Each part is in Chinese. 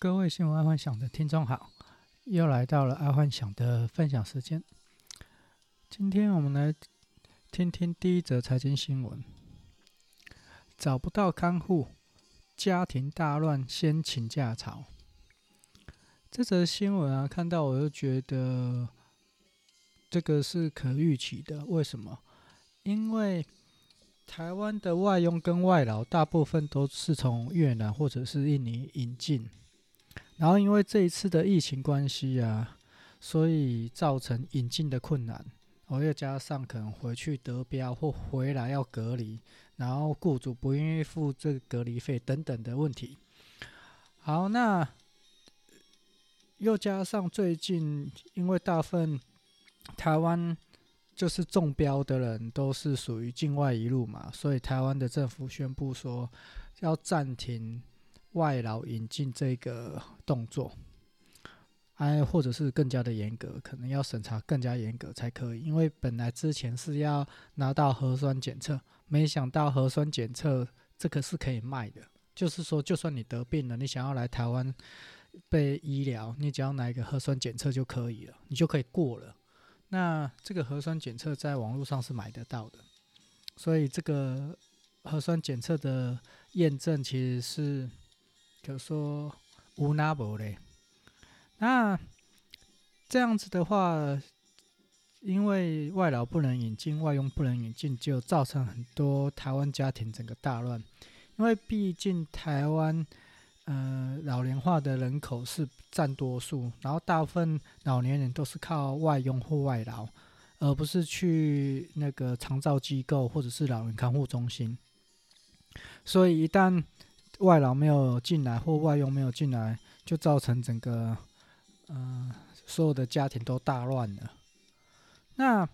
各位新闻爱幻想的听众好，又来到了爱幻想的分享时间。今天我们来听听第一则财经新闻：找不到看护，家庭大乱，先请假潮。这则新闻啊，看到我就觉得这个是可预期的。为什么？因为台湾的外佣跟外劳大部分都是从越南或者是印尼引进。然后因为这一次的疫情关系啊，所以造成引进的困难，哦，又加上可能回去得标或回来要隔离，然后雇主不愿意付这个隔离费等等的问题。好，那又加上最近因为大部分台湾就是中标的人都是属于境外一路嘛，所以台湾的政府宣布说要暂停。外劳引进这个动作，哎，或者是更加的严格，可能要审查更加严格才可以。因为本来之前是要拿到核酸检测，没想到核酸检测这个是可以卖的，就是说，就算你得病了，你想要来台湾被医疗，你只要拿一个核酸检测就可以了，你就可以过了。那这个核酸检测在网络上是买得到的，所以这个核酸检测的验证其实是。就说无那无嘞，那这样子的话，因为外劳不能引进，外佣不能引进，就造成很多台湾家庭整个大乱。因为毕竟台湾，呃，老龄化的人口是占多数，然后大部分老年人都是靠外佣或外劳，而不是去那个长照机构或者是老人看护中心。所以一旦外劳没有进来，或外佣没有进来，就造成整个，嗯、所有的家庭都大乱了。那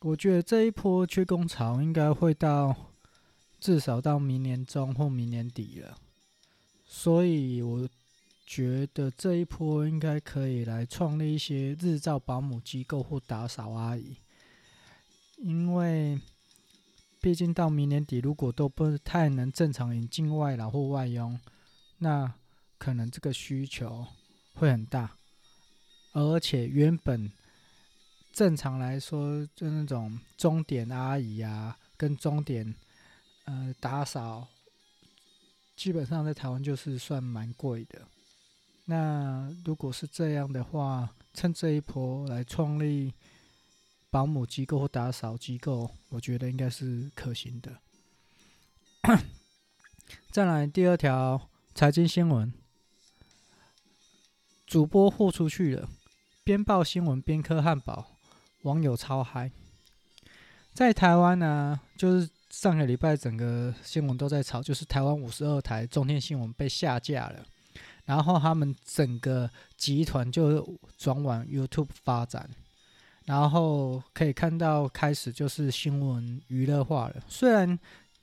我觉得这一波缺工潮应该会到至少到明年中或明年底了，所以我觉得这一波应该可以来创立一些日照保姆机构或打扫阿姨，因为。毕竟到明年底，如果都不太能正常引进外劳或外佣，那可能这个需求会很大。而且原本正常来说，就那种钟点阿姨啊，跟钟点呃打扫，基本上在台湾就是算蛮贵的。那如果是这样的话，趁这一波来创立。保姆机构或打扫机构，我觉得应该是可行的。再来第二条财经新闻：主播豁出去了，边报新闻边磕汉堡，网友超嗨。在台湾呢，就是上个礼拜整个新闻都在炒，就是台湾五十二台中天新闻被下架了，然后他们整个集团就转往 YouTube 发展。然后可以看到，开始就是新闻娱乐化了。虽然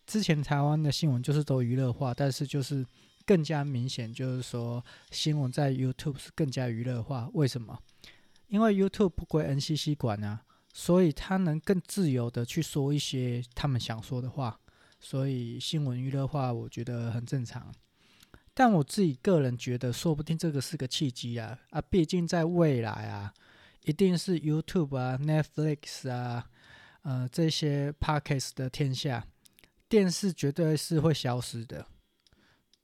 之前台湾的新闻就是都娱乐化，但是就是更加明显，就是说新闻在 YouTube 是更加娱乐化。为什么？因为 YouTube 不归 NCC 管啊，所以他能更自由的去说一些他们想说的话。所以新闻娱乐化，我觉得很正常。但我自己个人觉得，说不定这个是个契机啊啊！毕竟在未来啊。一定是 YouTube 啊、Netflix 啊、呃这些 Podcast 的天下，电视绝对是会消失的。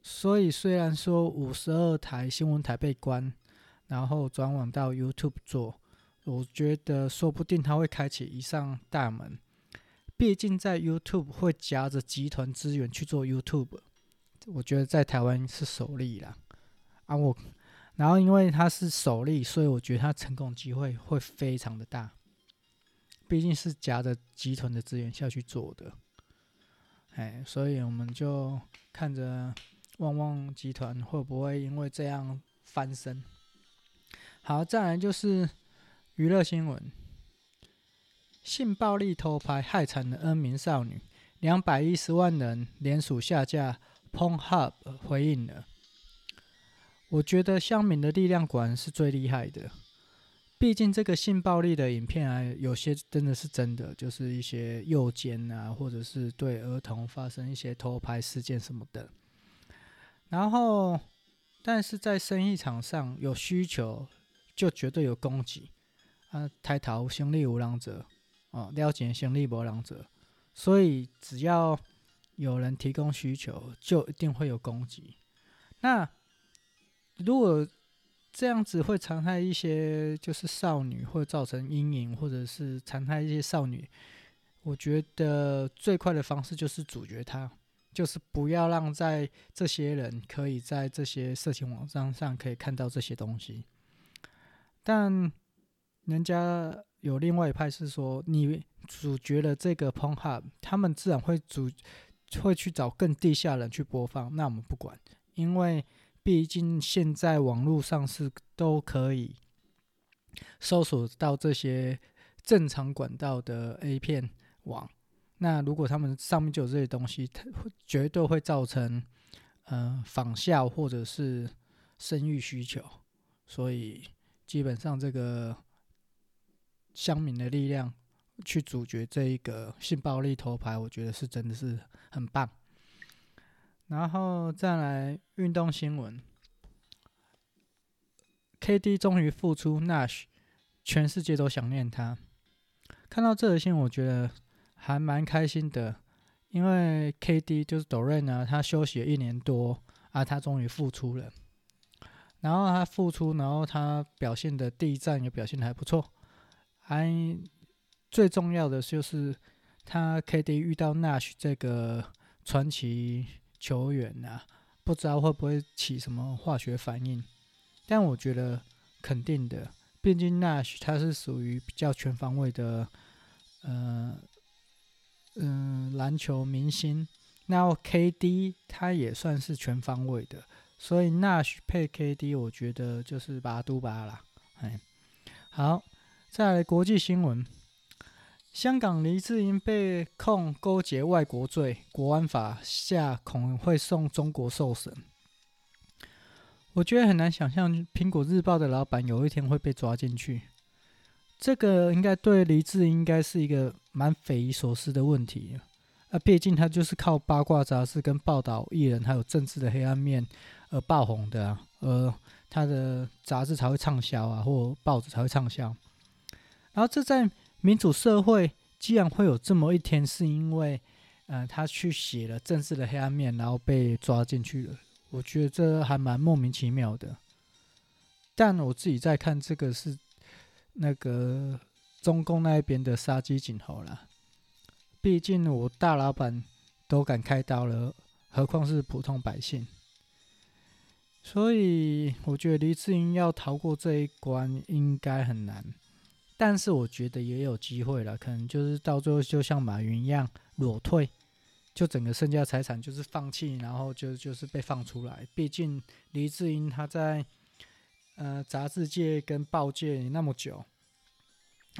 所以虽然说五十二台新闻台被关，然后转往到 YouTube 做，我觉得说不定它会开启一扇大门。毕竟在 YouTube 会夹着集团资源去做 YouTube，我觉得在台湾是首例啦。啊我。然后，因为它是首例，所以我觉得它成功机会会非常的大。毕竟是夹着集团的资源下去做的，哎，所以我们就看着旺旺集团会不会因为这样翻身。好，再来就是娱乐新闻：性暴力偷拍害惨的 N 名少女，两百一十万人联署下架 Pornhub 回应了。我觉得乡民的力量果然是最厉害的，毕竟这个性暴力的影片啊，有些真的是真的，就是一些诱奸啊，或者是对儿童发生一些偷拍事件什么的。然后但是在生意场上有需求，就绝对有供给。啊，抬头生意有人做，哦，了钱生意无浪者，所以只要有人提供需求，就一定会有供给。那如果这样子会残害一些就是少女，或造成阴影，或者是残害一些少女，我觉得最快的方式就是阻绝它，就是不要让在这些人可以在这些色情网站上可以看到这些东西，但。人家有另外一派是说，你主角的这个 Pornhub，他们自然会主会去找更地下人去播放。那我们不管，因为毕竟现在网络上是都可以搜索到这些正常管道的 A 片网。那如果他们上面就有这些东西，它绝对会造成、呃、仿效或者是生育需求。所以基本上这个。乡民的力量去阻绝这一个性暴力头牌，我觉得是真的是很棒。然后再来运动新闻，KD 终于复出，Nash 全世界都想念他。看到这个新闻，我觉得还蛮开心的，因为 KD 就是 d o r a n 呢，他休息了一年多啊，他终于复出了。然后他复出，然后他表现的第一战也表现的还不错。还最重要的就是他 KD 遇到 Nash 这个传奇球员啊，不知道会不会起什么化学反应，但我觉得肯定的，毕竟 Nash 他是属于比较全方位的，呃，嗯、篮球明星，那 KD 他也算是全方位的，所以 Nash 配 KD，我觉得就是巴都巴啦，哎，好。再来国际新闻，香港黎智英被控勾结外国罪，国安法下恐会送中国受审。我觉得很难想象，苹果日报的老板有一天会被抓进去。这个应该对黎智英应该是一个蛮匪夷所思的问题啊！毕竟他就是靠八卦杂志跟报道艺人还有政治的黑暗面而爆红的啊，而他的杂志才会畅销啊，或报纸才会畅销。然后这在民主社会，既然会有这么一天，是因为，呃，他去写了政治的黑暗面，然后被抓进去了。我觉得这还蛮莫名其妙的。但我自己在看这个是那个中共那边的杀鸡儆猴啦。毕竟我大老板都敢开刀了，何况是普通百姓？所以我觉得黎智英要逃过这一关应该很难。但是我觉得也有机会了，可能就是到最后就像马云一样裸退，就整个身家财产就是放弃，然后就就是被放出来。毕竟黎智英他在呃杂志界跟报界那么久，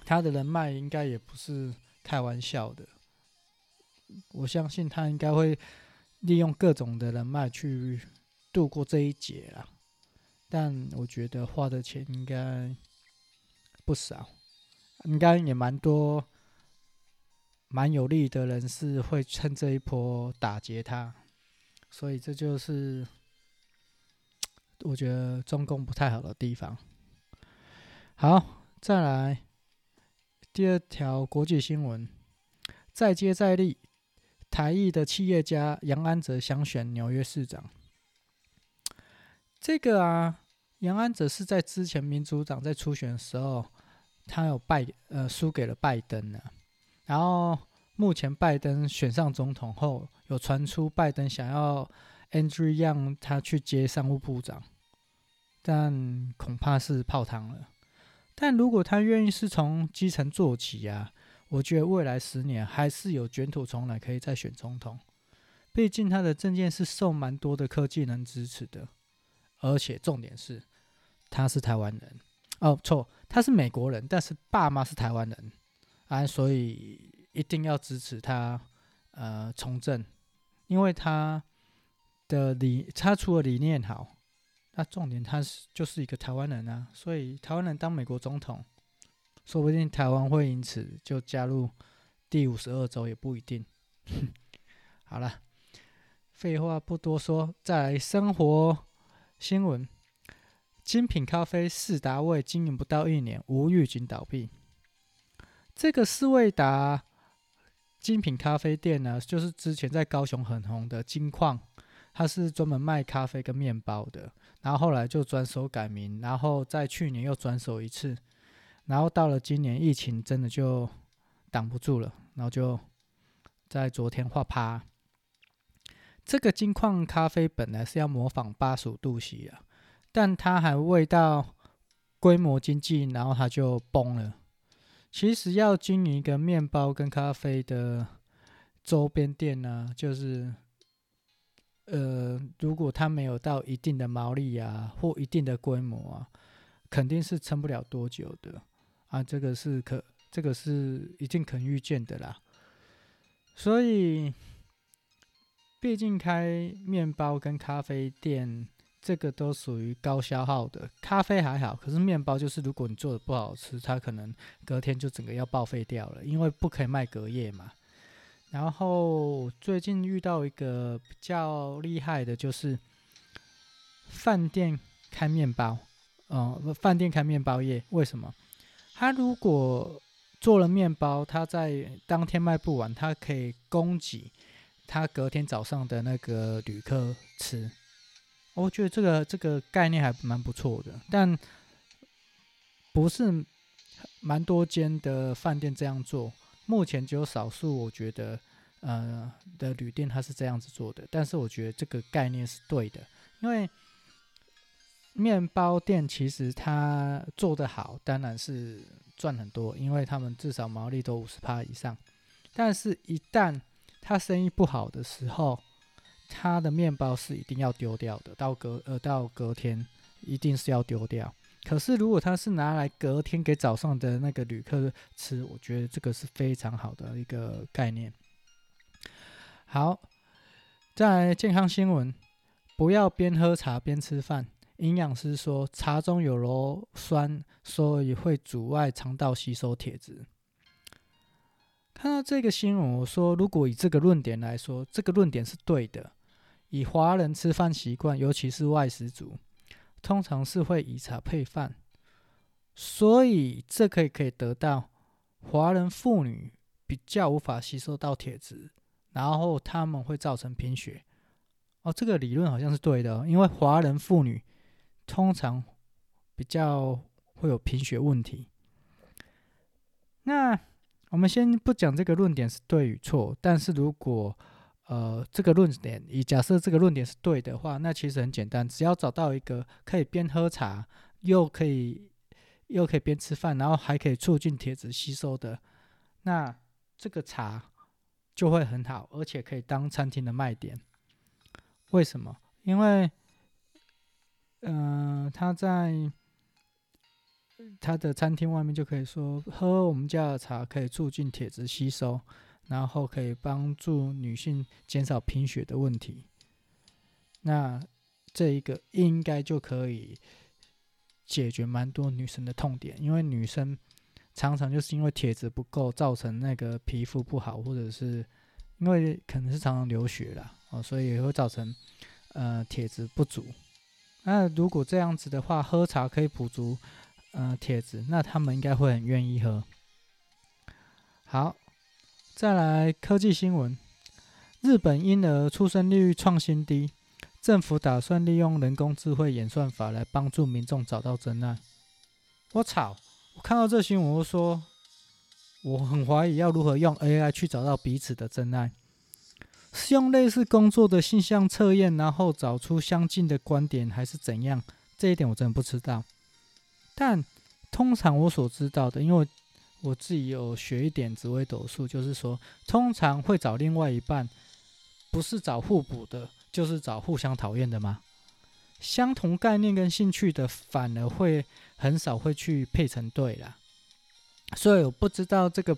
他的人脉应该也不是开玩笑的。我相信他应该会利用各种的人脉去度过这一劫啦。但我觉得花的钱应该不少。应该也蛮多，蛮有利的人士会趁这一波打劫他，所以这就是我觉得中共不太好的地方。好，再来第二条国际新闻：再接再厉，台裔的企业家杨安泽想选纽约市长。这个啊，杨安泽是在之前民主党在初选的时候。他有败呃输给了拜登呢，然后目前拜登选上总统后，有传出拜登想要 Andrew Yang 他去接商务部长，但恐怕是泡汤了。但如果他愿意是从基层做起啊，我觉得未来十年还是有卷土重来，可以再选总统。毕竟他的政见是受蛮多的科技人支持的，而且重点是他是台湾人。哦，错，他是美国人，但是爸妈是台湾人啊，所以一定要支持他，呃，从政，因为他的理，他除了理念好，那重点他是就是一个台湾人啊，所以台湾人当美国总统，说不定台湾会因此就加入第五十二州也不一定。好了，废话不多说，再来生活新闻：精品咖啡四达味经营不到一年，无预警倒闭。这个四味达精品咖啡店呢，就是之前在高雄很红的金矿，它是专门卖咖啡跟面包的。然后后来就转手改名，然后在去年又转手一次，然后到了今年疫情真的就挡不住了，然后就在昨天画趴。这个金矿咖啡本来是要模仿八十五度 C 啊，但它还未到规模经济，然后它就崩了。其实要经营一个面包跟咖啡的周边店呢，就是呃，如果它没有到一定的毛利啊，或一定的规模啊，肯定是撑不了多久的啊。这个是可，这个是一定可预见的啦。所以。毕竟开面包跟咖啡店，这个都属于高消耗的。咖啡还好，可是面包就是，如果你做的不好吃，它可能隔天就整个要报废掉了，因为不可以卖隔夜嘛。然后最近遇到一个比较厉害的，就是饭店开面包，嗯、饭店开面包业，为什么？他如果做了面包，他在当天卖不完，他可以供给。他隔天早上的那个旅客吃，我觉得这个这个概念还蛮不错的，但不是蛮多间的饭店这样做。目前只有少数，我觉得呃的旅店它是这样子做的，但是我觉得这个概念是对的，因为面包店其实它做得好，当然是赚很多，因为他们至少毛利都五十趴以上，但是一旦他生意不好的时候，他的面包是一定要丢掉的，到隔呃到隔天一定是要丢掉。可是如果他是拿来隔天给早上的那个旅客吃，我觉得这个是非常好的一个概念。好，再来健康新闻，不要边喝茶边吃饭。营养师说，茶中有鞣酸，所以会阻碍肠道吸收铁质。看到这个新闻，我说，如果以这个论点来说，这个论点是对的。以华人吃饭习惯，尤其是外食族，通常是会以茶配饭，所以这可以可以得到华人妇女比较无法吸收到铁质，然后他们会造成贫血。哦，这个理论好像是对的，因为华人妇女通常比较会有贫血问题。那。我们先不讲这个论点是对与错，但是如果呃这个论点，以假设这个论点是对的话，那其实很简单，只要找到一个可以边喝茶又可以又可以边吃饭，然后还可以促进铁质吸收的，那这个茶就会很好，而且可以当餐厅的卖点。为什么？因为嗯、呃，他在。他的餐厅外面就可以说，喝我们家的茶可以促进铁质吸收，然后可以帮助女性减少贫血的问题。那这一个应该就可以解决蛮多女生的痛点，因为女生常常就是因为铁质不够，造成那个皮肤不好，或者是因为可能是常常流血啦，哦，所以也会造成呃铁质不足。那如果这样子的话，喝茶可以补足。呃，铁质，那他们应该会很愿意喝。好，再来科技新闻：日本婴儿出生率创新低，政府打算利用人工智慧演算法来帮助民众找到真爱。我操！我看到这新闻，我说我很怀疑要如何用 AI 去找到彼此的真爱，是用类似工作的性向测验，然后找出相近的观点，还是怎样？这一点我真的不知道。但通常我所知道的，因为我自己有学一点紫微斗数，就是说，通常会找另外一半，不是找互补的，就是找互相讨厌的吗？相同概念跟兴趣的，反而会很少会去配成对啦。所以我不知道这个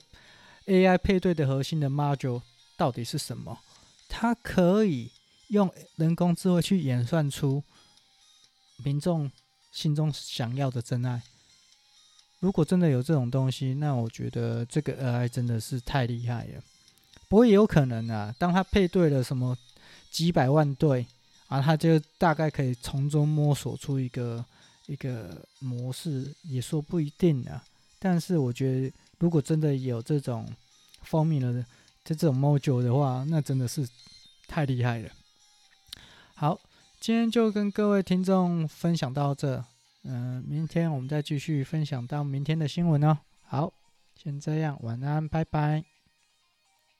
AI 配对的核心的 module 到底是什么，它可以用人工智慧去演算出民众。心中想要的真爱，如果真的有这种东西，那我觉得这个 AI 真的是太厉害了。不过也有可能啊，当他配对了什么几百万对啊，他就大概可以从中摸索出一个一个模式，也说不一定啊。但是我觉得，如果真的有这种 formula 的这种 module 的话，那真的是太厉害了。好，今天就跟各位听众分享到这，嗯、明天我们再继续分享到明天的新闻哦。好，先这样，晚安，拜拜。